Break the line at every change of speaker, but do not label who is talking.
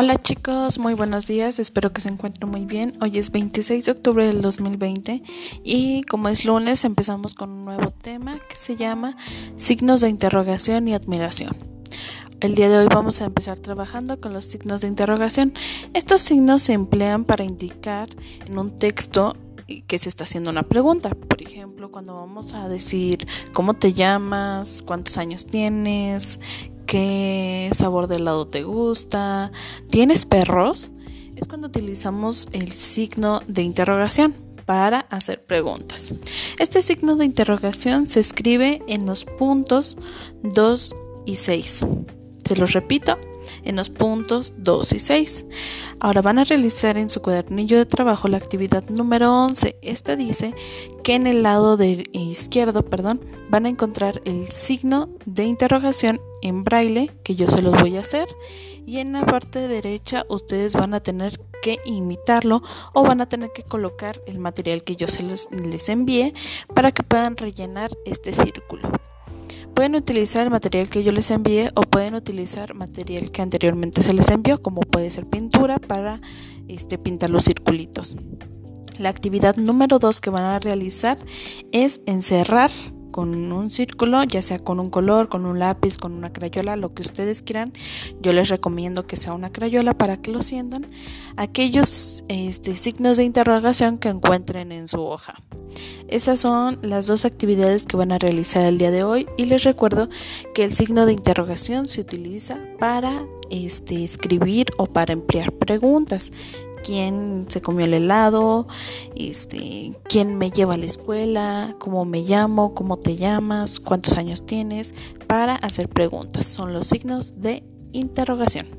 Hola chicos, muy buenos días, espero que se encuentren muy bien. Hoy es 26 de octubre del 2020 y como es lunes empezamos con un nuevo tema que se llama signos de interrogación y admiración. El día de hoy vamos a empezar trabajando con los signos de interrogación. Estos signos se emplean para indicar en un texto que se está haciendo una pregunta. Por ejemplo, cuando vamos a decir cómo te llamas, cuántos años tienes, qué sabor de helado te gusta, ¿tienes perros? Es cuando utilizamos el signo de interrogación para hacer preguntas. Este signo de interrogación se escribe en los puntos 2 y 6. Se los repito, en los puntos 2 y 6. Ahora van a realizar en su cuadernillo de trabajo la actividad número 11. Esta dice que en el lado de izquierdo, perdón, van a encontrar el signo de interrogación en braille que yo se los voy a hacer y en la parte derecha ustedes van a tener que imitarlo o van a tener que colocar el material que yo se les, les envíe para que puedan rellenar este círculo. Pueden utilizar el material que yo les envíe o pueden utilizar material que anteriormente se les envió, como puede ser pintura para este, pintar los circulitos. La actividad número 2 que van a realizar es encerrar con un círculo, ya sea con un color, con un lápiz, con una crayola, lo que ustedes quieran. Yo les recomiendo que sea una crayola para que lo sientan. Aquellos este, signos de interrogación que encuentren en su hoja. Esas son las dos actividades que van a realizar el día de hoy y les recuerdo que el signo de interrogación se utiliza para este, escribir o para emplear preguntas. ¿Quién se comió el helado? Este, ¿Quién me lleva a la escuela? ¿Cómo me llamo? ¿Cómo te llamas? ¿Cuántos años tienes? Para hacer preguntas. Son los signos de interrogación.